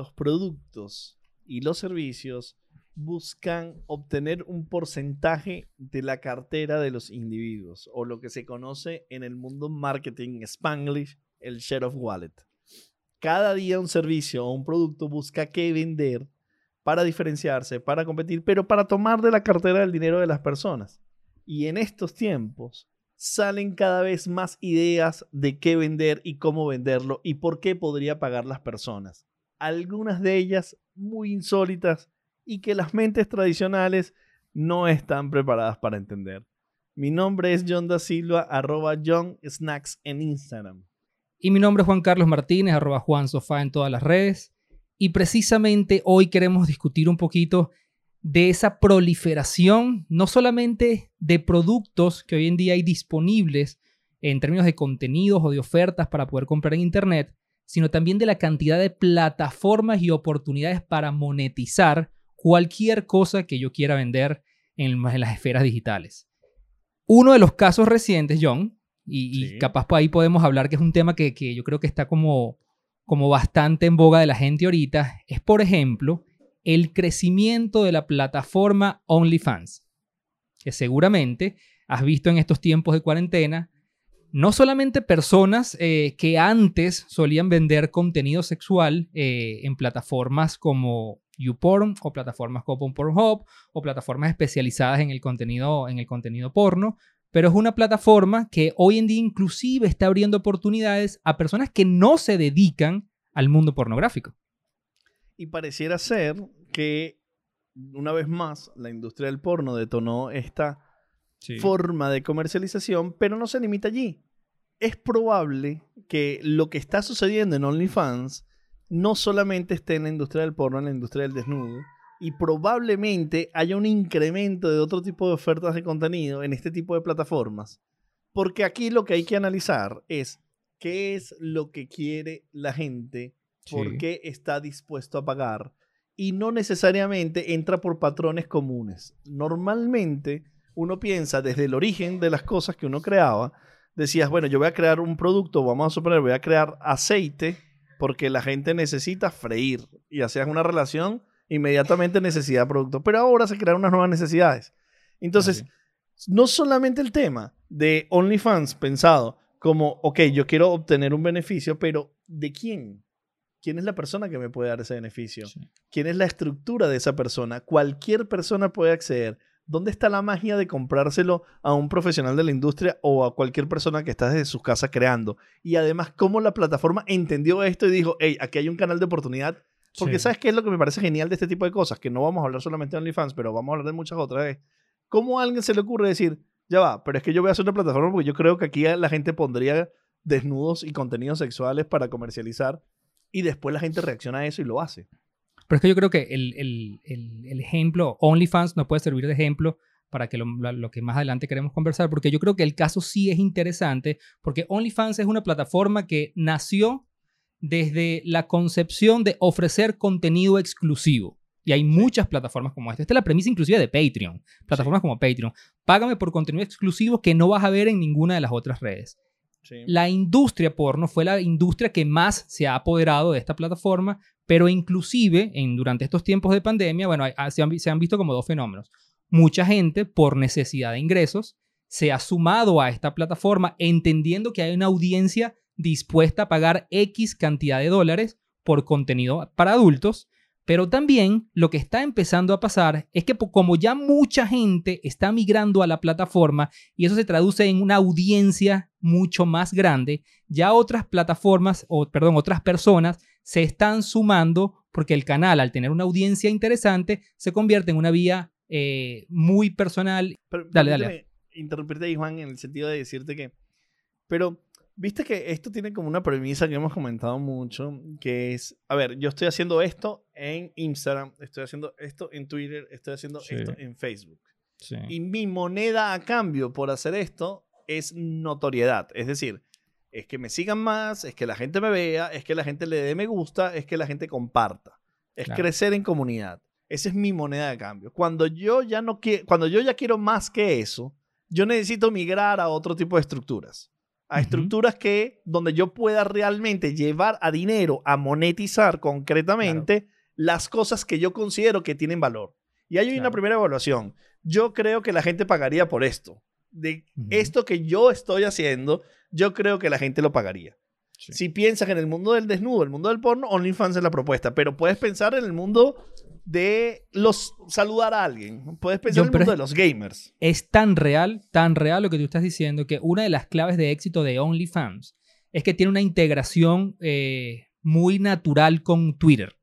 los productos y los servicios buscan obtener un porcentaje de la cartera de los individuos o lo que se conoce en el mundo marketing spanglish el share of wallet. Cada día un servicio o un producto busca qué vender para diferenciarse, para competir, pero para tomar de la cartera del dinero de las personas. Y en estos tiempos salen cada vez más ideas de qué vender y cómo venderlo y por qué podría pagar las personas. Algunas de ellas muy insólitas y que las mentes tradicionales no están preparadas para entender. Mi nombre es John da Silva, arroba John Snacks en Instagram. Y mi nombre es Juan Carlos Martínez, arroba Juan Sofá en todas las redes. Y precisamente hoy queremos discutir un poquito de esa proliferación, no solamente de productos que hoy en día hay disponibles en términos de contenidos o de ofertas para poder comprar en Internet, sino también de la cantidad de plataformas y oportunidades para monetizar cualquier cosa que yo quiera vender en, las esferas digitales. Uno de los casos recientes, John, y, capaz por ahí podemos hablar que es un tema que, yo creo que está como, como bastante en boga de la gente ahorita, es por ejemplo el crecimiento de la plataforma OnlyFans, que seguramente has visto en estos tiempos de cuarentena, no solamente personas eh, que antes solían vender contenido sexual eh, en plataformas como YouPorn o plataformas como Pornhub o plataformas especializadas en el contenido, en el contenido porno, pero es una plataforma que hoy en día inclusive está abriendo oportunidades a personas que no se dedican al mundo pornográfico. Y pareciera ser que, una vez más, la industria del porno detonó esta forma de comercialización, pero no se limita allí. Es probable que lo que está sucediendo en OnlyFans no solamente esté en la industria del porno, en la industria del desnudo, y probablemente haya un incremento de otro tipo de ofertas de contenido en este tipo de plataformas. Porque aquí lo que hay que analizar es qué es lo que quiere la gente por qué está dispuesto a pagar y no necesariamente entra por patrones comunes. Normalmente uno piensa desde el origen de las cosas que uno creaba, decías, bueno, yo voy a crear un producto, vamos a suponer, voy a crear aceite porque la gente necesita freír y hacías una relación inmediatamente necesidad de producto, pero ahora se crean unas nuevas necesidades. Entonces, no solamente el tema de OnlyFans pensado como, ok, yo quiero obtener un beneficio, pero ¿de quién? ¿Quién es la persona que me puede dar ese beneficio? ¿Quién es la estructura de esa persona? Cualquier persona puede acceder. ¿Dónde está la magia de comprárselo a un profesional de la industria o a cualquier persona que está desde su casa creando? Y además, ¿cómo la plataforma entendió esto y dijo, hey, aquí hay un canal de oportunidad? Porque ¿sabes qué es lo que me parece genial de este tipo de cosas? Que no vamos a hablar solamente de OnlyFans, pero vamos a hablar de muchas otras. ¿Cómo a alguien se le ocurre decir, ya va, pero es que yo voy a hacer una plataforma porque yo creo que aquí la gente pondría desnudos y contenidos sexuales para comercializar y después la gente reacciona a eso y lo hace. Pero es que yo creo que el, el, el, ejemplo, OnlyFans nos puede servir de ejemplo para que lo, lo, que más adelante queremos conversar, porque yo creo que el caso sí es interesante, porque OnlyFans es una plataforma que nació desde la concepción de ofrecer contenido exclusivo. Y hay muchas plataformas como esta. Esta es la premisa inclusive de Patreon. Plataformas como Patreon. Págame por contenido exclusivo que no vas a ver en ninguna de las otras redes. La industria porno fue la industria que más se ha apoderado de esta plataforma, pero inclusive en, durante estos tiempos de pandemia, bueno, se, han, se han visto como dos fenómenos. Mucha gente, por necesidad de ingresos, se ha sumado a esta plataforma entendiendo que hay una audiencia dispuesta a pagar X cantidad de dólares por contenido para adultos pero también lo que está empezando a pasar es que como ya mucha gente está migrando a la plataforma y eso se traduce en una audiencia mucho más grande, ya otras plataformas o perdón, otras personas se están sumando porque el canal al tener una audiencia interesante se convierte en una vía eh, muy personal. dale, dale. Interrumpirte ahí, Juan, en el sentido de decirte que, pero Viste que esto tiene como una premisa que hemos comentado mucho, que es, a ver, yo estoy haciendo esto en Instagram, estoy haciendo esto en Twitter, estoy haciendo esto en Facebook. Y mi moneda a cambio por hacer esto es notoriedad. Es decir, es que me sigan más, es que la gente me vea, es que la gente le dé me gusta, es que la gente comparta. Es crecer en comunidad. Esa es mi moneda de cambio. Cuando yo ya no quiero, cuando yo ya quiero más que eso, yo necesito migrar a otro tipo de estructuras. A estructuras que donde yo pueda realmente llevar a dinero a monetizar concretamente las cosas que yo considero que tienen valor. Y hay una primera evaluación. Yo creo que la gente pagaría por esto. De esto que yo estoy haciendo, yo creo que la gente lo pagaría. Si piensas en el mundo del desnudo, el mundo del porno, OnlyFans es la propuesta. Pero puedes pensar en el mundo de los saludar a alguien. Puedes pensar en el mundo de los gamers. Es tan real, tan real lo que tú estás diciendo, que una de las claves de éxito de OnlyFans es que tiene una integración eh, muy natural con Twitter.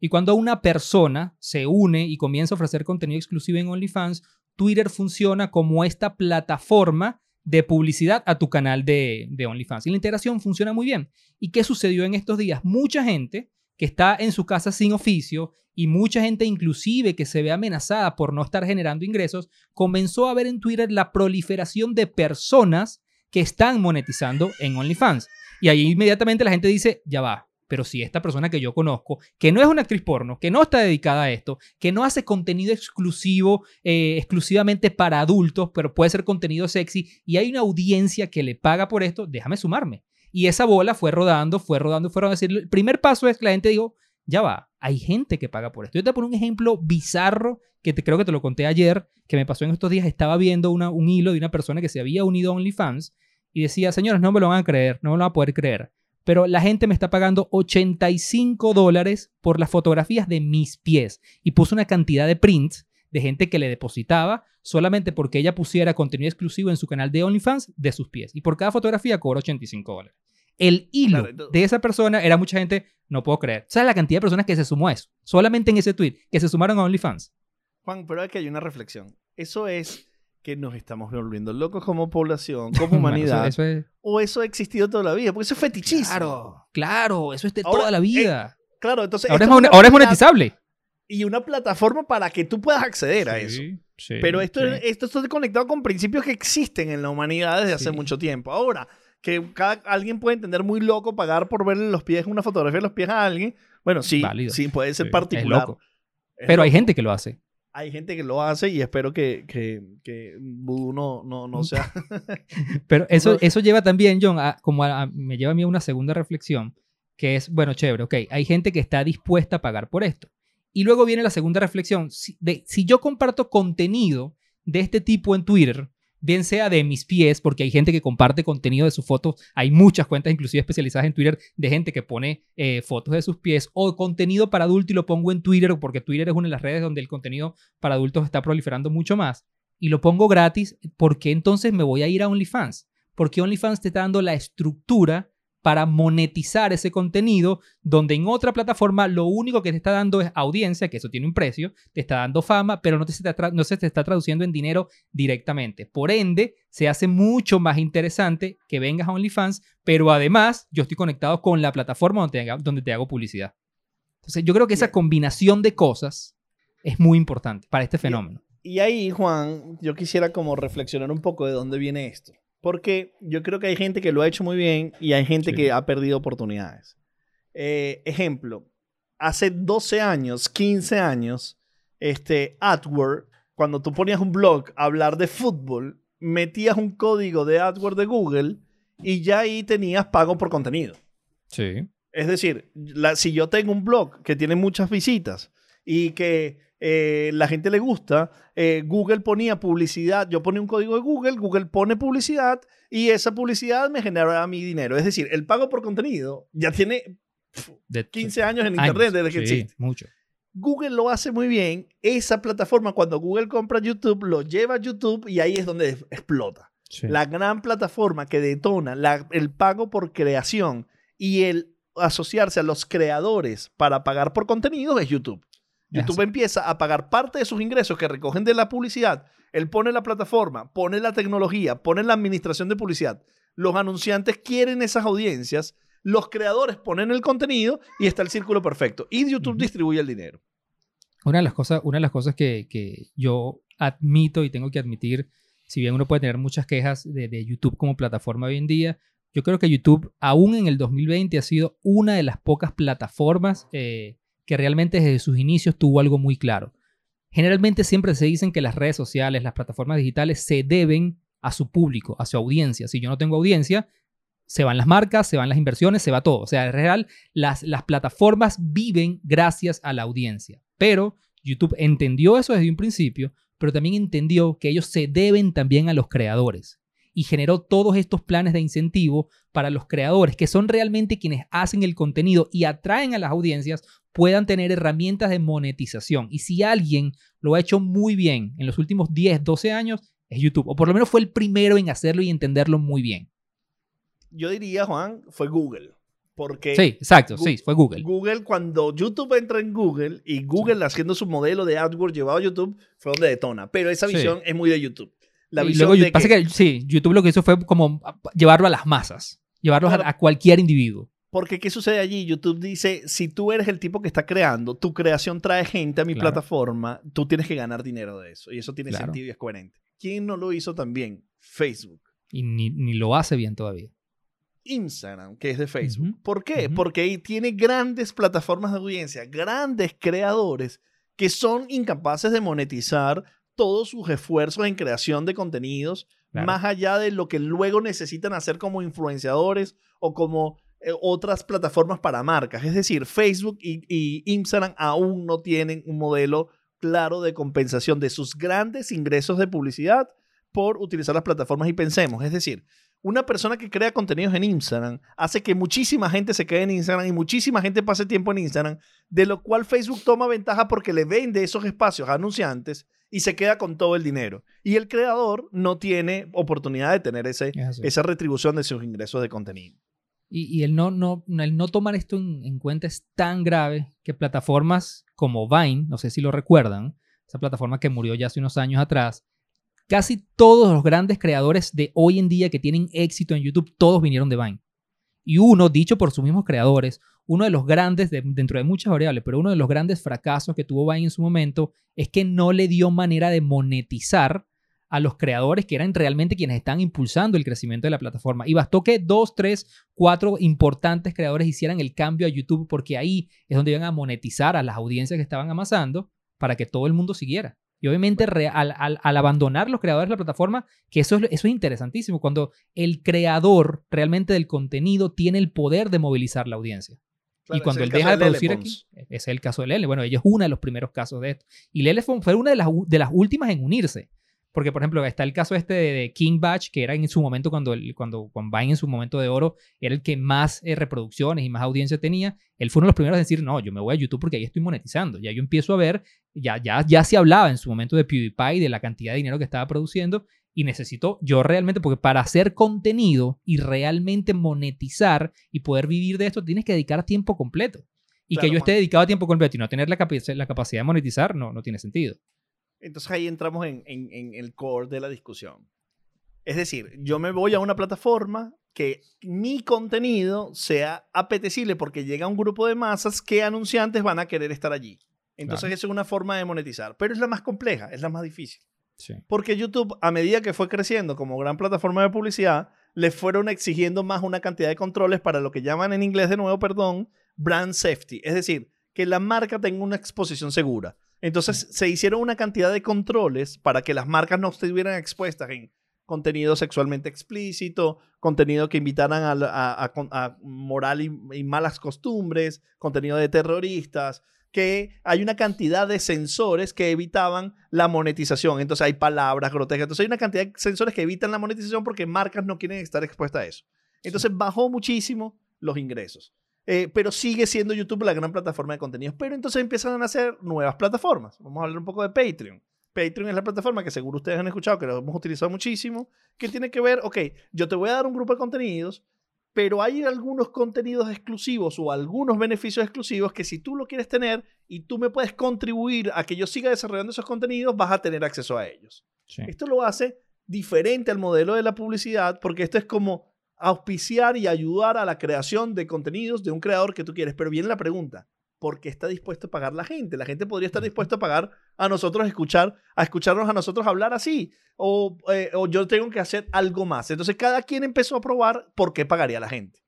Y cuando una persona se une y comienza a ofrecer contenido exclusivo en OnlyFans, Twitter funciona como esta plataforma de publicidad a tu canal de, de, OnlyFans. Y la integración funciona muy bien. ¿Y qué sucedió en estos días? Mucha gente que está en su casa sin oficio y mucha gente inclusive que se ve amenazada por no estar generando ingresos, comenzó a ver en Twitter la proliferación de personas que están monetizando en OnlyFans. Y ahí inmediatamente la gente dice, ya va, pero si esta persona que yo conozco, que no es una actriz porno, que no está dedicada a esto, que no hace contenido exclusivo, eh, exclusivamente para adultos, pero puede ser contenido sexy, y hay una audiencia que le paga por esto, déjame sumarme. Y esa bola fue rodando, fue rodando, fue rodando. El primer paso es que la gente dijo, ya va, hay gente que paga por esto. Yo te pongo un ejemplo bizarro que te, creo que te lo conté ayer, que me pasó en estos días. Estaba viendo una, un hilo de una persona que se había unido a OnlyFans y decía, señores, no me lo van a creer, no me lo van a poder creer. Pero la gente me está pagando 85 dólares por las fotografías de mis pies. Y puso una cantidad de prints de gente que le depositaba solamente porque ella pusiera contenido exclusivo en su canal de OnlyFans de sus pies. Y por cada fotografía cobra 85 dólares. El hilo de esa persona era mucha gente, no puedo creer. ¿Sabes la cantidad de personas que se sumó a eso? Solamente en ese tweet, que se sumaron a OnlyFans. Juan, pero que hay una reflexión. Eso es que nos estamos volviendo locos como población, como humanidad. O eso ha existido toda la vida, porque eso es fetichismo. Claro, claro, eso es de toda la vida. Eh, claro, entonces. Ahora, es, ahora es monetizable. Y una plataforma para que tú puedas acceder a eso. Pero esto, esto está conectado con principios que existen en la humanidad desde hace mucho tiempo. Ahora, que cada, alguien puede entender muy loco pagar por verle los pies, una fotografía de los pies a alguien. Bueno, sí, sí puede ser particular. Pero hay gente que lo hace. Hay gente que lo hace y espero que, que, que no, no, sea. Pero eso, eso lleva también, John, como me lleva a mí a una segunda reflexión, que es, bueno, chévere, ok, hay gente que está dispuesta a pagar por esto. Y luego viene la segunda reflexión, de, si yo comparto contenido de este tipo en Twitter, bien sea de mis pies, porque hay gente que comparte contenido de sus fotos, hay muchas cuentas inclusive especializadas en Twitter de gente que pone eh, fotos de sus pies, o contenido para adultos y lo pongo en Twitter, porque Twitter es una de las redes donde el contenido para adultos está proliferando mucho más, y lo pongo gratis, ¿por qué entonces me voy a ir a OnlyFans? Porque OnlyFans te está dando la estructura para monetizar ese contenido, donde en otra plataforma lo único que te está dando es audiencia, que eso tiene un precio, te está dando fama, pero no, te se, no se te está traduciendo en dinero directamente. Por ende, se hace mucho más interesante que vengas a OnlyFans, pero además yo estoy conectado con la plataforma donde te, hago, donde te hago publicidad. Entonces yo creo que esa combinación de cosas es muy importante para este fenómeno. Y ahí, Juan, yo quisiera como reflexionar un poco de dónde viene esto. Porque yo creo que hay gente que lo ha hecho muy bien y hay gente que ha perdido oportunidades. Eh, ejemplo, hace 12 años, 15 años, este, AdWord, cuando tú ponías un blog a hablar de fútbol, metías un código de AdWord de Google y ya ahí tenías pago por contenido. Sí. Es decir, si yo tengo un blog que tiene muchas visitas y que eh, la gente le gusta. Eh, Google ponía publicidad, yo ponía un código de Google, Google pone publicidad y esa publicidad me genera mi dinero. Es decir, el pago por contenido ya tiene de 15 años en Internet desde que existe. Mucho. Google lo hace muy bien. Esa plataforma, cuando Google compra YouTube, lo lleva a YouTube y ahí es donde explota. La gran plataforma que detona el pago por creación y el asociarse a los creadores para pagar por contenido es YouTube. YouTube empieza a pagar parte de sus ingresos que recogen de la publicidad. Él pone la plataforma, pone la tecnología, pone la administración de publicidad. Los anunciantes quieren esas audiencias, los creadores ponen el contenido y está el círculo perfecto. Y YouTube distribuye el dinero. Una de las cosas, una de las cosas que, yo admito y tengo que admitir, si bien uno puede tener muchas quejas de, YouTube como plataforma hoy en día, yo creo que YouTube, aún en el 2020, ha sido una de las pocas plataformas eh, que realmente desde sus inicios tuvo algo muy claro. Generalmente siempre se dicen que las redes sociales, las plataformas digitales se deben a su público, a su audiencia. Si yo no tengo audiencia, se van las marcas, se van las inversiones, se va todo. O sea, en real, las, las plataformas viven gracias a la audiencia. Pero YouTube entendió eso desde un principio, pero también entendió que ellos se deben también a los creadores y generó todos estos planes de incentivo para los creadores, que son realmente quienes hacen el contenido y atraen a las audiencias, puedan tener herramientas de monetización. Y si alguien lo ha hecho muy bien en los últimos 10, 12 años, es YouTube, o por lo menos fue el primero en hacerlo y entenderlo muy bien. Yo diría, Juan, fue Google. Porque sí, exacto, sí, fue Google. Google, cuando YouTube entra en Google y Google haciendo su modelo de AdWords llevado a YouTube, fue donde detona. Pero esa visión es muy de YouTube. La visión de pasa que... sí, YouTube lo que hizo fue como llevarlo a las masas, llevarlo a, cualquier individuo. Porque ¿qué sucede allí? YouTube dice, si tú eres el tipo que está creando, tu creación trae gente a mi plataforma, tú tienes que ganar dinero de eso. Y eso tiene sentido y es coherente. ¿Quién no lo hizo también? Facebook. Y ni, ni lo hace bien todavía. Instagram, que es de Facebook. ¿Por qué? Porque ahí tiene grandes plataformas de audiencia, grandes creadores que son incapaces de monetizar todos sus esfuerzos en creación de contenidos, más allá de lo que luego necesitan hacer como influenciadores o como eh, otras plataformas para marcas. Es decir, Facebook y, y Instagram aún no tienen un modelo claro de compensación de sus grandes ingresos de publicidad por utilizar las plataformas y pensemos. Es decir, una persona que crea contenidos en Instagram hace que muchísima gente se quede en Instagram y muchísima gente pase tiempo en Instagram, de lo cual Facebook toma ventaja porque le vende esos espacios a anunciantes y se queda con todo el dinero. Y el creador no tiene oportunidad de tener ese, esa retribución de sus ingresos de contenido. Y, el, no, no, el no tomar esto en, en cuenta es tan grave que plataformas como Vine, no sé si lo recuerdan, esa plataforma que murió ya hace unos años atrás, Casi todos los grandes creadores de hoy en día que tienen éxito en YouTube, todos vinieron de Vine. Y uno, dicho por sus mismos creadores, uno de los grandes, dentro de muchas variables, pero uno de los grandes fracasos que tuvo Vine en su momento es que no le dio manera de monetizar a los creadores que eran realmente quienes están impulsando el crecimiento de la plataforma. Y bastó que dos, tres, cuatro importantes creadores hicieran el cambio a YouTube porque ahí es donde iban a monetizar a las audiencias que estaban amasando para que todo el mundo siguiera. Y obviamente al, abandonar los creadores de la plataforma, que eso es, eso es interesantísimo, cuando el creador realmente del contenido tiene el poder de movilizar la audiencia. Y cuando él deja de producir aquí, ese es el caso de Lele. Bueno, ella es uno de los primeros casos de esto. Y Lele fue, fue una de las, de las últimas en unirse. Porque, por ejemplo, está el caso este de, King Batch, que era en su momento, cuando, cuando, cuando Vine en su momento de oro, era el que más eh, reproducciones y más audiencia tenía. Él fue uno de los primeros a decir, no, yo me voy a YouTube porque ahí estoy monetizando. Ya yo empiezo a ver, ya, ya, ya se hablaba en su momento de PewDiePie, de la cantidad de dinero que estaba produciendo. Y necesito yo realmente, porque para hacer contenido y realmente monetizar y poder vivir de esto, tienes que dedicar tiempo completo. Y que yo esté dedicado a tiempo completo y no tener la, la capacidad de monetizar, no, no tiene sentido. Entonces ahí entramos en, el core de la discusión. Es decir, yo me voy a una plataforma que mi contenido sea apetecible porque llega un grupo de masas que anunciantes van a querer estar allí. Entonces esa es una forma de monetizar, pero es la más compleja, es la más difícil. Porque YouTube, a medida que fue creciendo como gran plataforma de publicidad, le fueron exigiendo más una cantidad de controles para lo que llaman en inglés de nuevo, perdón, brand safety. Es decir, que la marca tenga una exposición segura. Entonces se hicieron una cantidad de controles para que las marcas no estuvieran expuestas en contenido sexualmente explícito, contenido que invitaran a, moral y, malas costumbres, contenido de terroristas, que hay una cantidad de sensores que evitaban la monetización. Entonces hay palabras grotescas. Entonces hay una cantidad de sensores que evitan la monetización porque marcas no quieren estar expuestas a eso. Entonces bajó muchísimo los ingresos. Eh, pero sigue siendo YouTube la gran plataforma de contenidos. Pero entonces empiezan a hacer nuevas plataformas. Vamos a hablar un poco de Patreon. Patreon es la plataforma que seguro ustedes han escuchado, que lo hemos utilizado muchísimo, que tiene que ver, ok, yo te voy a dar un grupo de contenidos, pero hay algunos contenidos exclusivos o algunos beneficios exclusivos que si tú lo quieres tener y tú me puedes contribuir a que yo siga desarrollando esos contenidos, vas a tener acceso a ellos. Esto lo hace diferente al modelo de la publicidad porque esto es como auspiciar y ayudar a la creación de contenidos de un creador que tú quieres. Pero viene la pregunta, ¿por qué está dispuesto a pagar la gente? La gente podría estar dispuesta a pagar a nosotros escuchar, a escucharnos a nosotros hablar así. O, eh, o yo tengo que hacer algo más. Entonces cada quien empezó a probar por qué pagaría la gente.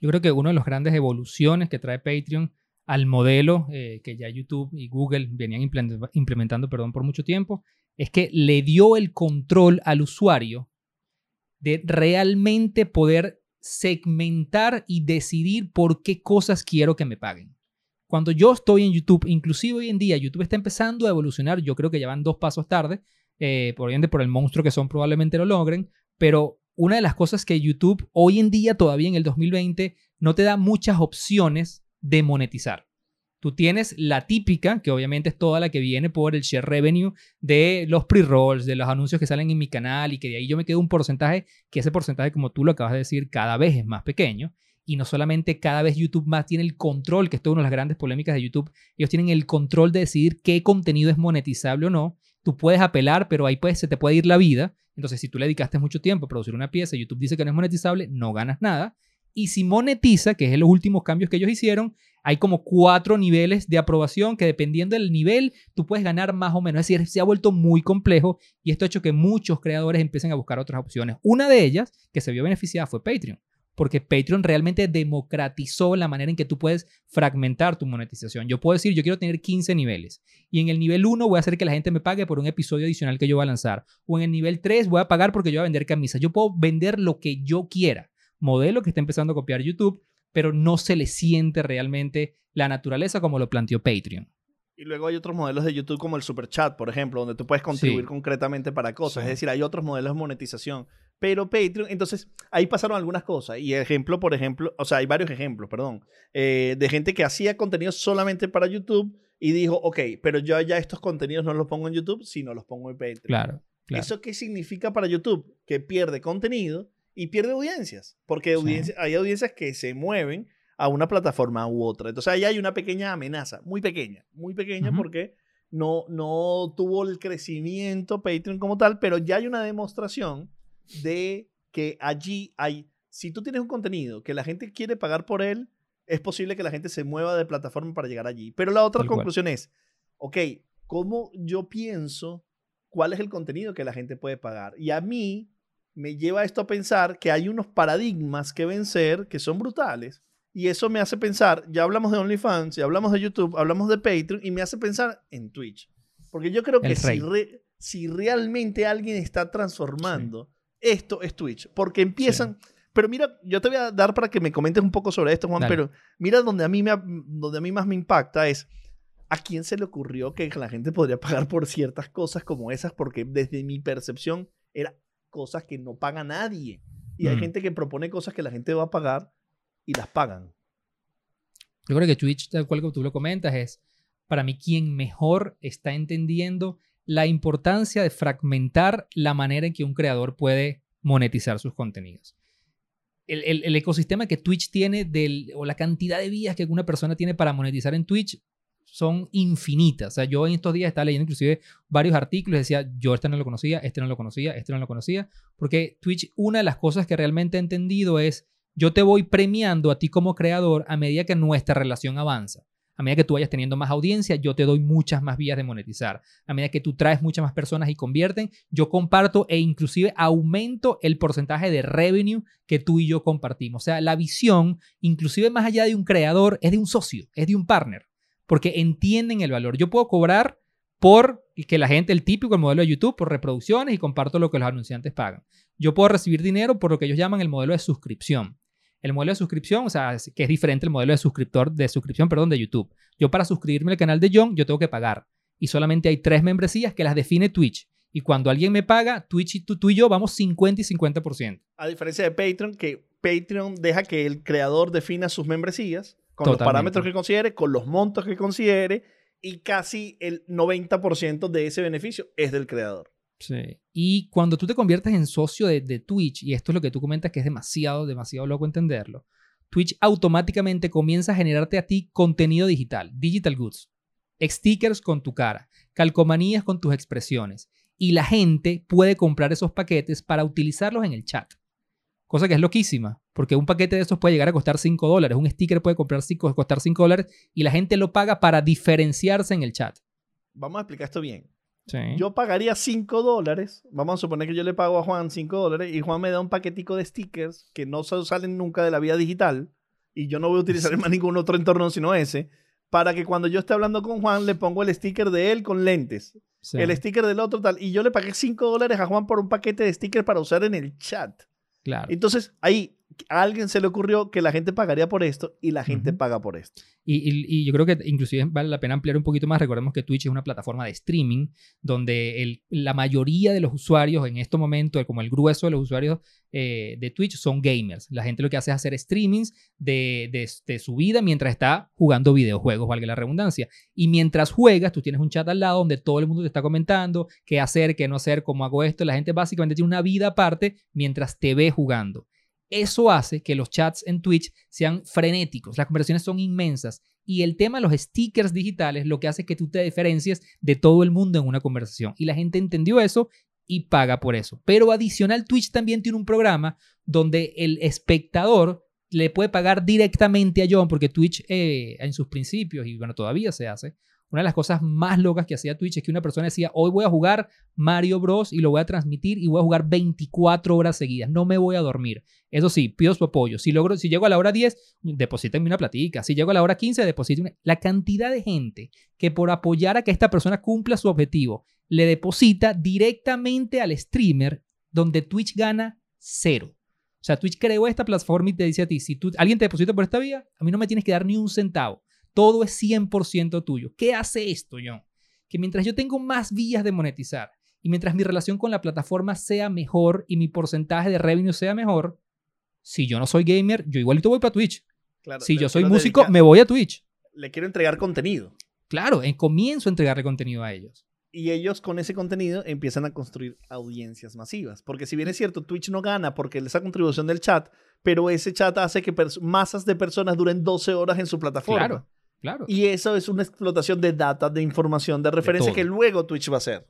Yo creo que una de las grandes evoluciones que trae Patreon al modelo eh, que ya YouTube y Google venían implementando perdón, por mucho tiempo, es que le dio el control al usuario de realmente poder segmentar y decidir por qué cosas quiero que me paguen. Cuando yo estoy en YouTube, inclusive hoy en día, YouTube está empezando a evolucionar, yo creo que ya van dos pasos tarde, eh, por, por el monstruo que son probablemente lo logren, pero una de las cosas que YouTube hoy en día, todavía en el 2020, no te da muchas opciones de monetizar. Tú tienes la típica, que obviamente es toda la que viene por el share revenue de los pre-rolls, de los anuncios que salen en mi canal y que de ahí yo me quedo un porcentaje, que ese porcentaje, como tú lo acabas de decir, cada vez es más pequeño. Y no solamente cada vez YouTube más tiene el control, que esto es una de las grandes polémicas de YouTube, ellos tienen el control de decidir qué contenido es monetizable o no. Tú puedes apelar, pero ahí pues se te puede ir la vida. Entonces, si tú le dedicaste mucho tiempo a producir una pieza y YouTube dice que no es monetizable, no ganas nada. Y si monetiza, que es los últimos cambios que ellos hicieron, hay como cuatro niveles de aprobación que dependiendo del nivel tú puedes ganar más o menos. Es decir, se ha vuelto muy complejo y esto ha hecho que muchos creadores empiecen a buscar otras opciones. Una de ellas que se vio beneficiada fue Patreon porque Patreon realmente democratizó la manera en que tú puedes fragmentar tu monetización. Yo puedo decir, yo quiero tener 15 niveles y en el nivel 1 voy a hacer que la gente me pague por un episodio adicional que yo voy a lanzar o en el nivel 3 voy a pagar porque yo voy a vender camisas. Yo puedo vender lo que yo quiera. Modelo que está empezando a copiar YouTube pero no se le siente realmente la naturaleza como lo planteó Patreon. Y luego hay otros modelos de YouTube como el Super Chat, por ejemplo, donde tú puedes contribuir concretamente para cosas. Es decir, hay otros modelos de monetización. Pero Patreon, entonces, ahí pasaron algunas cosas. Y ejemplo, por ejemplo, o sea, hay varios ejemplos, perdón, eh, de gente que hacía contenido solamente para YouTube y dijo, ok, pero yo ya estos contenidos no los pongo en YouTube, sino los pongo en Patreon. Claro. claro. ¿Eso qué significa para YouTube? Que pierde contenido y pierde audiencias, porque hay audiencias que se mueven a una plataforma u otra. Entonces ahí hay una pequeña amenaza, muy pequeña, muy pequeña porque no, no tuvo el crecimiento Patreon como tal, pero ya hay una demostración de que allí hay, si tú tienes un contenido que la gente quiere pagar por él, es posible que la gente se mueva de plataforma para llegar allí. Pero la otra conclusión es, ok, ¿cómo yo pienso cuál es el contenido que la gente puede pagar? Y a mí me lleva esto a pensar que hay unos paradigmas que vencer que son brutales. Y eso me hace pensar, ya hablamos de OnlyFans, ya hablamos de YouTube, hablamos de Patreon y me hace pensar en Twitch. Porque yo creo que si, si, realmente alguien está transformando, esto es Twitch. Porque empiezan... Pero mira, yo te voy a dar para que me comentes un poco sobre esto, Juan, pero mira donde a, mí me, donde a mí más me impacta es a quién se le ocurrió que la gente podría pagar por ciertas cosas como esas, porque desde mi percepción era cosas que no paga nadie. Y hay mm. gente que propone cosas que la gente va a pagar y las pagan. Yo creo que Twitch, tal cual que tú lo comentas, es para mí quien mejor está entendiendo la importancia de fragmentar la manera en que un creador puede monetizar sus contenidos. El, el, ecosistema que Twitch tiene del, o la cantidad de vías que una persona tiene para monetizar en Twitch son infinitas. O sea, yo en estos días estaba leyendo inclusive varios artículos decía, yo este no lo conocía, este no lo conocía, este no lo conocía, porque Twitch, una de las cosas que realmente he entendido es, yo te voy premiando a ti como creador a medida que nuestra relación avanza. A medida que tú vayas teniendo más audiencia, yo te doy muchas más vías de monetizar. A medida que tú traes muchas más personas y convierten, yo comparto e inclusive aumento el porcentaje de revenue que tú y yo compartimos. O sea, la visión, inclusive más allá de un creador, es de un socio, es de un partner porque entienden el valor. Yo puedo cobrar por que la gente, el típico, el modelo de YouTube, por reproducciones y comparto lo que los anunciantes pagan. Yo puedo recibir dinero por lo que ellos llaman el modelo de suscripción. El modelo de suscripción, o sea, que es diferente el modelo de suscriptor, de suscripción, perdón, de YouTube. Yo para suscribirme al canal de John, yo tengo que pagar. Y solamente hay tres membresías que las define Twitch. Y cuando alguien me paga, Twitch y tú, tú y yo vamos 50 y 50%. A diferencia de Patreon, que Patreon deja que el creador defina sus membresías con los parámetros que considere, con los montos que considere, y casi el 90% de ese beneficio es del creador. Y cuando tú te conviertes en socio de, Twitch, y esto es lo que tú comentas que es demasiado, demasiado loco entenderlo, Twitch automáticamente comienza a generarte a ti contenido digital, digital goods, stickers con tu cara, calcomanías con tus expresiones, y la gente puede comprar esos paquetes para utilizarlos en el chat. Cosa que es loquísima, porque un paquete de estos puede llegar a costar 5 dólares, un sticker puede comprar costar 5 dólares y la gente lo paga para diferenciarse en el chat. Vamos a explicar esto bien. Yo pagaría 5 dólares, vamos a suponer que yo le pago a Juan 5 dólares y Juan me da un paquetico de stickers que no salen nunca de la vida digital y yo no voy a utilizar más ningún otro entorno sino ese, para que cuando yo esté hablando con Juan le pongo el sticker de él con lentes, el sticker del otro tal, y yo le pagué 5 dólares a Juan por un paquete de stickers para usar en el chat. Claro. Entonces, ahí, a alguien se le ocurrió que la gente pagaría por esto y la gente paga por esto. Y, yo creo que inclusive vale la pena ampliar un poquito más. Recordemos que Twitch es una plataforma de streaming donde la mayoría de los usuarios en este momento, como el grueso de los usuarios eh, de Twitch, son gamers. La gente lo que hace es hacer streamings de, de, su vida mientras está jugando videojuegos, valga la redundancia. Y mientras juegas, tú tienes un chat al lado donde todo el mundo te está comentando qué hacer, qué no hacer, cómo hago esto. La gente básicamente tiene una vida aparte mientras te ve jugando. Eso hace que los chats en Twitch sean frenéticos, las conversaciones son inmensas y el tema de los stickers digitales lo que hace es que tú te diferencies de todo el mundo en una conversación. Y la gente entendió eso y paga por eso. Pero adicional, Twitch también tiene un programa donde el espectador le puede pagar directamente a John, porque Twitch eh, en sus principios, y bueno, todavía se hace, una de las cosas más locas que hacía Twitch es que una persona decía, hoy voy a jugar Mario Bros. y lo voy a transmitir y voy a jugar 24 horas seguidas, no me voy a dormir. Eso sí, pido su apoyo. Si, logro, si llego a la hora 10, deposítenme una platica. Si llego a la hora 15, deposítenme. La cantidad de gente que por apoyar a que esta persona cumpla su objetivo, le deposita directamente al streamer donde Twitch gana cero. O sea, Twitch creó esta plataforma y te dice a ti, si tú, alguien te deposita por esta vía, a mí no me tienes que dar ni un centavo. Todo es 100% tuyo. ¿Qué hace esto, John? Que mientras yo tengo más vías de monetizar y mientras mi relación con la plataforma sea mejor y mi porcentaje de revenue sea mejor, si yo no soy gamer, yo igualito voy para Twitch. si yo soy músico, me voy a Twitch. Le quiero entregar contenido. Claro, en comienzo a entregarle contenido a ellos. Y ellos con ese contenido empiezan a construir audiencias masivas. Porque si bien es cierto, Twitch no gana porque esa contribución del chat, pero ese chat hace que masas de personas duren 12 horas en su plataforma. Claro. Claro. Y eso es una explotación de data, de información, de referencia que luego Twitch va a hacer.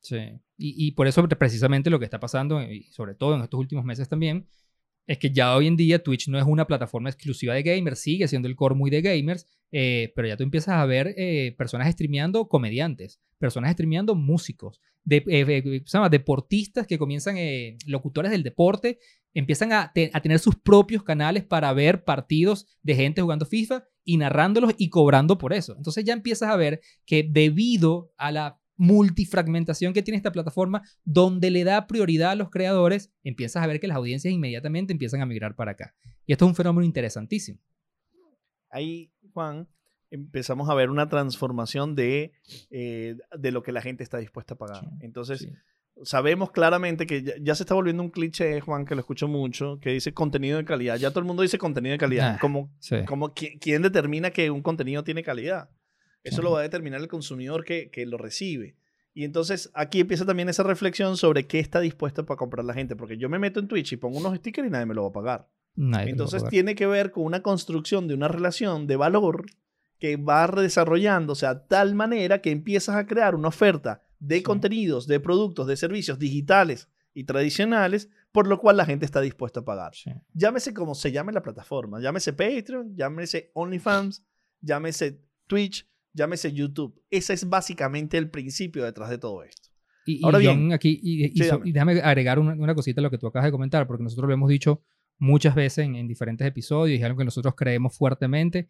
Sí. Y, y, por eso precisamente lo que está pasando, y sobre todo en estos últimos meses también, es que ya hoy en día Twitch no es una plataforma exclusiva de gamers, sigue siendo el core muy de gamers, eh, pero ya tú empiezas a ver eh, personas streameando comediantes, personas streameando músicos, de, eh, se llama? deportistas que comienzan, locutores del deporte, empiezan a, a tener sus propios canales para ver partidos de gente jugando FIFA y narrándolos y cobrando por eso. Entonces ya empiezas a ver que debido a la multifragmentación que tiene esta plataforma, donde le da prioridad a los creadores, empiezas a ver que las audiencias inmediatamente empiezan a migrar para acá. Y esto es un fenómeno interesantísimo. Ahí, Juan, empezamos a ver una transformación de, eh, de lo que la gente está dispuesta a pagar. Entonces, sabemos claramente que ya, se está volviendo un cliché, Juan, que lo escucho mucho, que dice contenido de calidad. Ya todo el mundo dice contenido de calidad. Ah, como, como ¿quién, determina que un contenido tiene calidad? Eso lo va a determinar el consumidor que, que, lo recibe. Y entonces aquí empieza también esa reflexión sobre qué está dispuesto para comprar la gente. Porque yo me meto en Twitch y pongo unos stickers y nadie me lo va a pagar. entonces tiene que ver con una construcción de una relación de valor que va desarrollándose a tal manera que empiezas a crear una oferta de contenidos, de productos, de servicios digitales y tradicionales, por lo cual la gente está dispuesta a pagar. Llámese como se llame la plataforma, llámese Patreon, llámese OnlyFans, llámese Twitch, llámese YouTube. Ese es básicamente el principio detrás de todo esto. Y, Ahora bien, aquí, y, déjame agregar una, cosita a lo que tú acabas de comentar, porque nosotros lo hemos dicho muchas veces en, en diferentes episodios y es algo que nosotros creemos fuertemente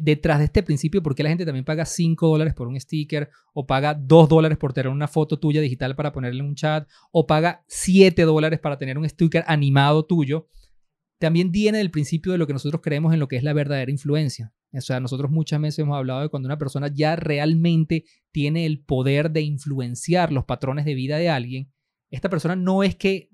detrás de este principio, ¿por qué la gente también paga 5 dólares por un sticker o paga 2 dólares por tener una foto tuya digital para ponerle en un chat o paga 7 dólares para tener un sticker animado tuyo? También viene del principio de lo que nosotros creemos en lo que es la verdadera influencia. O sea, nosotros muchas veces hemos hablado de cuando una persona ya realmente tiene el poder de influenciar los patrones de vida de alguien, esta persona no es que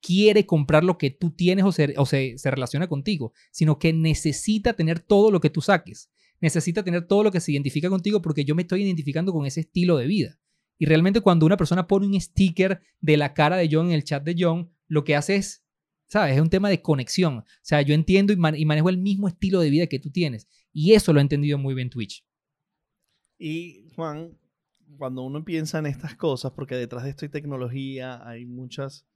quiere comprar lo que tú tienes o, se, o se, relaciona contigo, sino que necesita tener todo lo que tú saques. Necesita tener todo lo que se identifica contigo porque yo me estoy identificando con ese estilo de vida. Y realmente cuando una persona pone un sticker de la cara de John en el chat de John, lo que hace es, ¿sabes? Es un tema de conexión. O sea, yo entiendo y, y manejo el mismo estilo de vida que tú tienes. Y eso lo ha entendido muy bien Twitch. Y Juan, cuando uno piensa en estas cosas, porque detrás de esto hay tecnología, hay muchas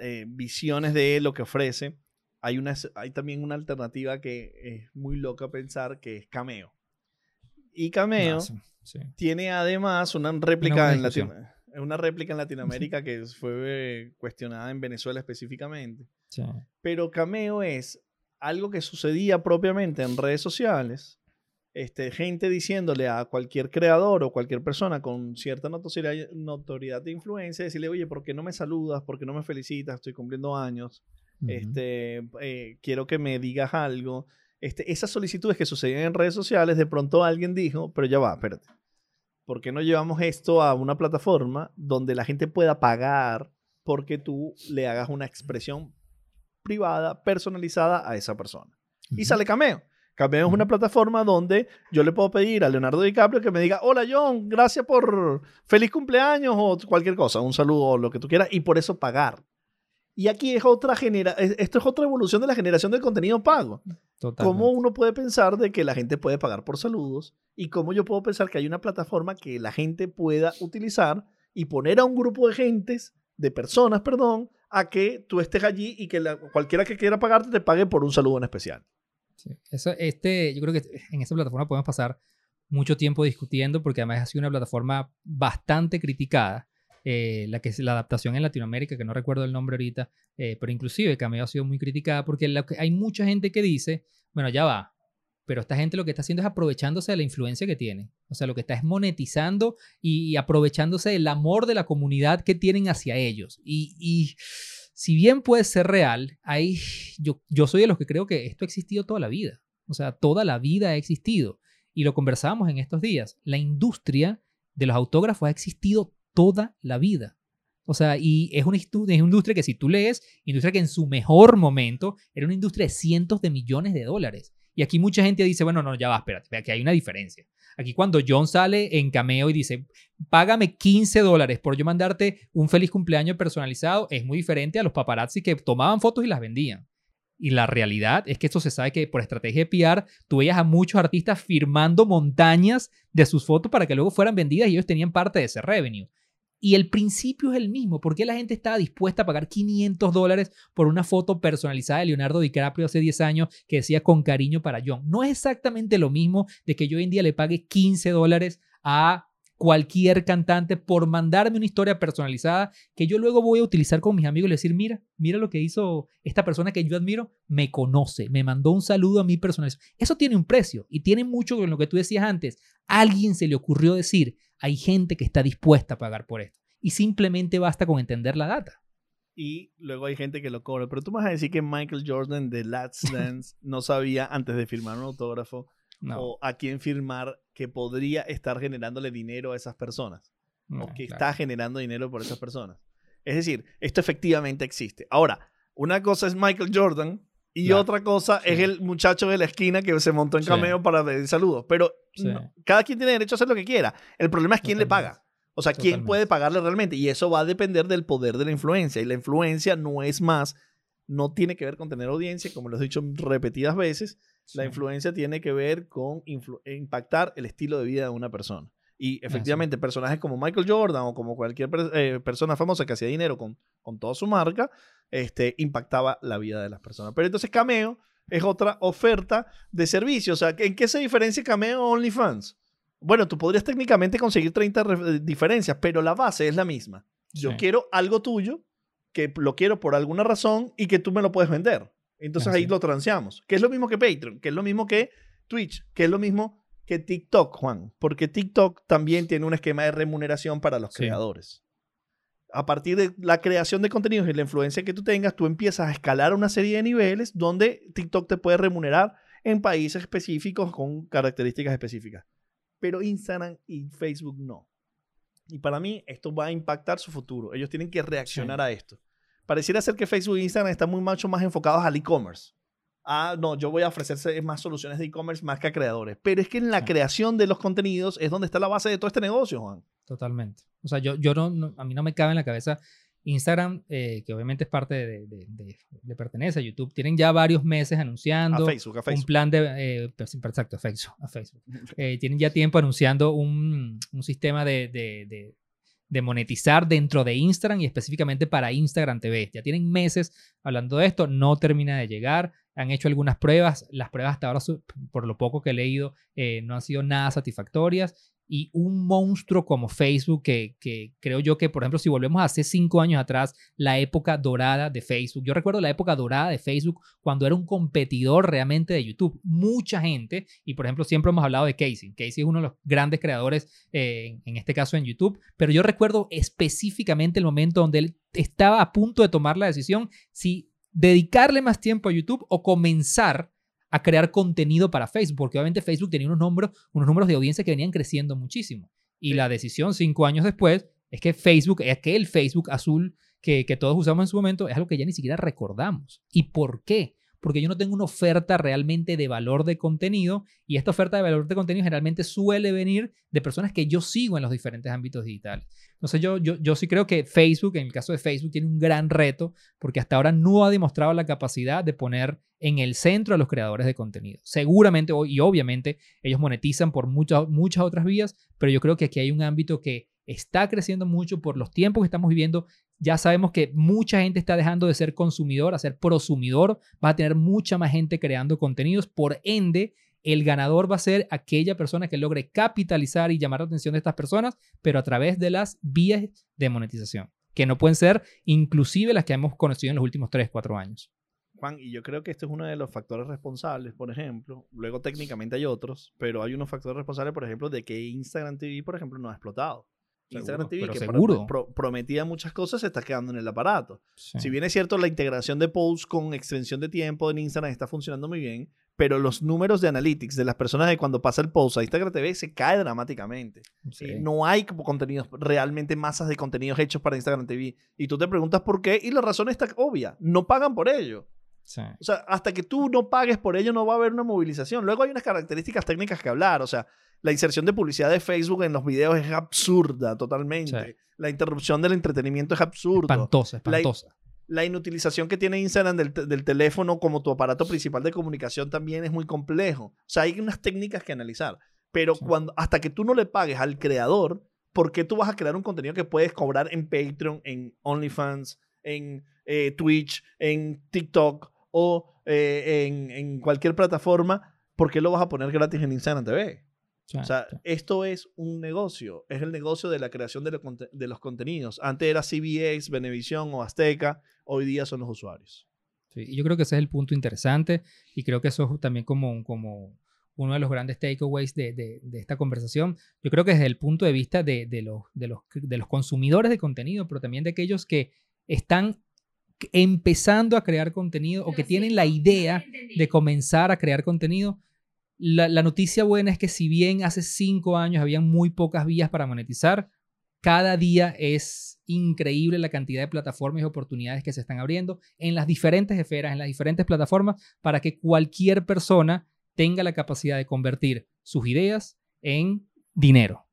eh, visiones de lo que ofrece, hay, una, hay también una alternativa que es muy loca pensar que es Cameo. Y Cameo tiene además una réplica, en una réplica en Latinoamérica que fue cuestionada en Venezuela específicamente. Pero Cameo es algo que sucedía propiamente en redes sociales este, gente diciéndole a cualquier creador o cualquier persona con cierta notoriedad, notoriedad de influencia, decirle, oye, ¿por qué no me saludas? ¿Por qué no me felicitas? Estoy cumpliendo años. este, eh, quiero que me digas algo. Este, esas solicitudes que sucedían en redes sociales, de pronto alguien dijo, pero ya va, espérate. ¿Por qué no llevamos esto a una plataforma donde la gente pueda pagar porque tú le hagas una expresión privada, personalizada a esa persona? Y sale Cameo. Cameo es una plataforma donde yo le puedo pedir a Leonardo DiCaprio que me diga, hola John, gracias por feliz cumpleaños o cualquier cosa, un saludo o lo que tú quieras, y por eso pagar. Y aquí es otra genera esto es otra evolución de la generación del contenido pago. ¿Cómo uno puede pensar de que la gente puede pagar por saludos? Y cómo yo puedo pensar que hay una plataforma que la gente pueda utilizar y poner a un grupo de gentes, de personas, perdón, a que tú estés allí y que cualquiera que quiera pagarte te pague por un saludo en especial. Eso, este, yo creo que en esta plataforma podemos pasar mucho tiempo discutiendo porque además ha sido una plataforma bastante criticada. Eh, la que es la adaptación en Latinoamérica, que no recuerdo el nombre ahorita, eh, pero inclusive Cameo ha sido muy criticada porque hay mucha gente que dice, bueno, ya va, pero esta gente lo que está haciendo es aprovechándose de la influencia que tiene. O sea, lo que está es monetizando y, aprovechándose del amor de la comunidad que tienen hacia ellos. Y, y si bien puede ser real, hay, yo, soy de los que creo que esto ha existido toda la vida. O sea, toda la vida ha existido. Y lo conversábamos en estos días. La industria de los autógrafos ha existido toda la vida. O sea, y es una, es una industria que si tú lees, industria que en su mejor momento era una industria de cientos de millones de dólares. Y aquí mucha gente dice, bueno, no, ya va, espérate, que hay una diferencia. Aquí cuando John sale en cameo y dice, págame 15 dólares por yo mandarte un feliz cumpleaños personalizado, es muy diferente a los paparazzi que tomaban fotos y las vendían. Y la realidad es que esto se sabe que por estrategia de PR, tú veías a muchos artistas firmando montañas de sus fotos para que luego fueran vendidas y ellos tenían parte de ese revenue. Y el principio es el mismo. ¿Por qué la gente estaba dispuesta a pagar 500 dólares por una foto personalizada de Leonardo DiCaprio hace 10 años que decía con cariño para John? No es exactamente lo mismo de que yo hoy en día le pague 15 dólares a cualquier cantante por mandarme una historia personalizada que yo luego voy a utilizar con mis amigos y decir, mira, mira lo que hizo esta persona que yo admiro, me conoce, me mandó un saludo a mi personalizado. Eso tiene un precio y tiene mucho con lo que tú decías antes. Alguien se le ocurrió decir, hay gente que está dispuesta a pagar por esto. Y simplemente basta con entender la data. Y luego hay gente que lo cobra. Pero tú me vas a decir que Michael Jordan de Last Dance no sabía antes de firmar un autógrafo o a quién firmar que podría estar generándole dinero a esas personas. o que está generando dinero por esas personas. Es decir, esto efectivamente existe. Ahora, una cosa es Michael Jordan y otra cosa es el muchacho de la esquina que se montó en cameo para pedir saludos. Pero cada quien tiene derecho a hacer lo que quiera. El problema es quién le paga. O sea, quién puede pagarle realmente. Y eso va a depender del poder de la influencia. Y la influencia no es más, no tiene que ver con tener audiencia, como lo he dicho repetidas veces. La influencia tiene que ver con impactar el estilo de vida de una persona. Y efectivamente, personajes como Michael Jordan o como cualquier eh, persona famosa que hacía dinero con, con toda su marca, este, impactaba la vida de las personas. Pero entonces Cameo es otra oferta de servicio. O sea, ¿en qué se diferencia Cameo o OnlyFans? Bueno, tú podrías técnicamente conseguir 30 eh, diferencias, pero la base es la misma. Yo quiero algo tuyo, que lo quiero por alguna razón y que tú me lo puedes vender. Entonces ahí lo transeamos. Que es lo mismo que Patreon, que es lo mismo que Twitch, que es lo mismo que TikTok, Juan, porque TikTok también tiene un esquema de remuneración para los creadores. A partir de la creación de contenidos y la influencia que tú tengas, tú empiezas a escalar una serie de niveles donde TikTok te puede remunerar en países específicos con características específicas. Pero Instagram y Facebook no. Y para mí esto va a impactar su futuro. Ellos tienen que reaccionar a esto. Pareciera ser que Facebook e Instagram están muy mucho más enfocados al e-commerce ah, no, yo voy a ofrecerse más soluciones de e-commerce más que a creadores. Pero es que en la creación de los contenidos es donde está la base de todo este negocio, Juan. Totalmente. O sea, yo, yo no, a mí no me cabe en la cabeza Instagram, eh, que obviamente es parte de, de, pertenece a YouTube, tienen ya varios meses anunciando a Facebook, a Facebook. un plan de... Eh, exacto, a Facebook. A Facebook. Eh, tienen ya tiempo anunciando un, un sistema de, de monetizar dentro de Instagram y específicamente para Instagram TV. Ya tienen meses hablando de esto, no termina de llegar han hecho algunas pruebas, las pruebas hasta ahora, por lo poco que he leído, eh, no han sido nada satisfactorias. Y un monstruo como Facebook, que, que, creo yo que, por ejemplo, si volvemos hace cinco años atrás, la época dorada de Facebook, yo recuerdo la época dorada de Facebook cuando era un competidor realmente de YouTube. Mucha gente, y por ejemplo, siempre hemos hablado de Casey. Casey es uno de los grandes creadores, eh, en este caso en YouTube, pero yo recuerdo específicamente el momento donde él estaba a punto de tomar la decisión si dedicarle más tiempo a YouTube o comenzar a crear contenido para Facebook, porque obviamente Facebook tenía unos números, unos números de audiencia que venían creciendo muchísimo. Y la decisión cinco años después es que Facebook, aquel Facebook azul que, que todos usamos en su momento, es algo que ya ni siquiera recordamos. ¿Y por qué? Porque yo no tengo una oferta realmente de valor de contenido y esta oferta de valor de contenido generalmente suele venir de personas que yo sigo en los diferentes ámbitos digitales. Entonces yo, yo, yo sí creo que Facebook, en el caso de Facebook, tiene un gran reto porque hasta ahora no ha demostrado la capacidad de poner en el centro a los creadores de contenido. Seguramente y obviamente ellos monetizan por muchas, muchas otras vías, pero yo creo que aquí hay un ámbito que está creciendo mucho por los tiempos que estamos viviendo ya sabemos que mucha gente está dejando de ser consumidor a ser prosumidor. Va a tener mucha más gente creando contenidos. Por ende, el ganador va a ser aquella persona que logre capitalizar y llamar la atención de estas personas, pero a través de las vías de monetización, que no pueden ser inclusive las que hemos conocido en los últimos 3, 4 años. Juan, y yo creo que este es uno de los factores responsables, por ejemplo, luego técnicamente hay otros, pero hay unos factores responsables, por ejemplo, de que Instagram TV, por ejemplo, no ha explotado. Instagram TV, que seguro. prometía muchas cosas, se está quedando en el aparato. Si bien es cierto, la integración de posts con extensión de tiempo en Instagram está funcionando muy bien, pero los números de analytics de las personas de cuando pasa el post a Instagram TV se cae dramáticamente. no hay contenidos, realmente masas de contenidos hechos para Instagram TV. Y tú te preguntas por qué, y la razón está obvia, no pagan por ello. O sea, hasta que tú no pagues por ello no va a haber una movilización. Luego hay unas características técnicas que hablar. O sea, la inserción de publicidad de Facebook en los videos es absurda totalmente. La interrupción del entretenimiento es absurda. Espantosa, espantosa. La, inutilización que tiene Instagram del, teléfono como tu aparato principal de comunicación también es muy complejo. O sea, hay unas técnicas que analizar. Pero cuando, hasta que tú no le pagues al creador, ¿por qué tú vas a crear un contenido que puedes cobrar en Patreon, en OnlyFans, en eh, Twitch, en TikTok o eh, en, en cualquier plataforma? ¿Por qué lo vas a poner gratis en Instagram TV? O sea, esto es un negocio, es el negocio de la creación de, de, los contenidos. Antes era CBS, Venevisión o Azteca, hoy día son los usuarios. Sí, y yo creo que ese es el punto interesante y creo que eso es también como, como uno de los grandes takeaways de, de, de, esta conversación. Yo creo que desde el punto de vista de, los, de, los, de los consumidores de contenido, pero también de aquellos que están empezando a crear contenido o que tienen la idea de comenzar a crear contenido, la, noticia buena es que si bien hace cinco años había muy pocas vías para monetizar, cada día es increíble la cantidad de plataformas y oportunidades que se están abriendo en las diferentes esferas, en las diferentes plataformas, para que cualquier persona tenga la capacidad de convertir sus ideas en dinero.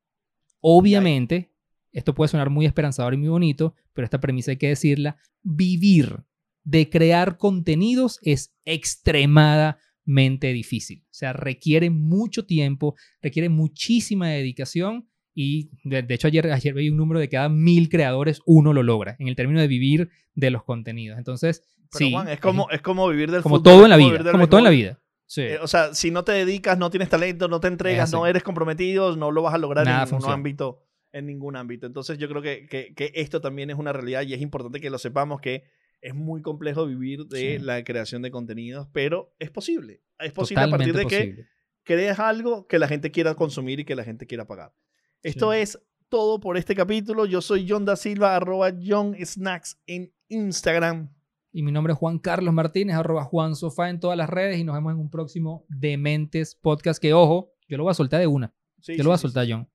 Obviamente, esto puede sonar muy esperanzador y muy bonito, pero esta premisa hay que decirla, vivir de crear contenidos es extremadamente mente difícil. O sea, requiere mucho tiempo, requiere muchísima dedicación y de, hecho ayer, ayer veía un número de cada mil creadores, uno lo logra en el término de vivir de los contenidos. Entonces, sí. es como, es como vivir del Como todo en la vida, como todo en la vida. Eh, o sea, si no te dedicas, no tienes talento, no te entregas, no eres comprometido, no lo vas a lograr en ningún ámbito. En ningún ámbito. Entonces yo creo que, que, que esto también es una realidad y es importante que lo sepamos que es muy complejo vivir de la creación de contenidos, pero es posible. Es posible a partir de que crees algo que la gente quiera consumir y que la gente quiera pagar. Esto es todo por este capítulo. Yo soy John da Silva, arroba John Snacks en Instagram. Y mi nombre es Juan Carlos Martínez, arroba Juan Sofá en todas las redes y nos vemos en un próximo Dementes Podcast que, ojo, yo lo voy a soltar de una. yo lo voy a soltar, John.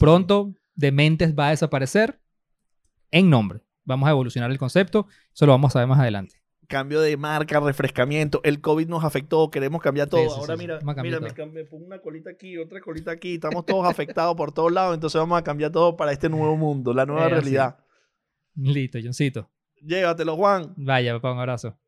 Pronto Dementes va a desaparecer en nombre vamos a evolucionar el concepto, eso lo vamos a ver más adelante. Cambio de marca, refrescamiento, el COVID nos afectó, queremos cambiar todo. Ahora mira, mira me, pongo una colita aquí, otra colita aquí, estamos todos afectados por todos lados, entonces vamos a cambiar todo para este nuevo mundo, la nueva realidad. Listo, Johncito. Llévatelo, Juan. Vaya, papá, un abrazo.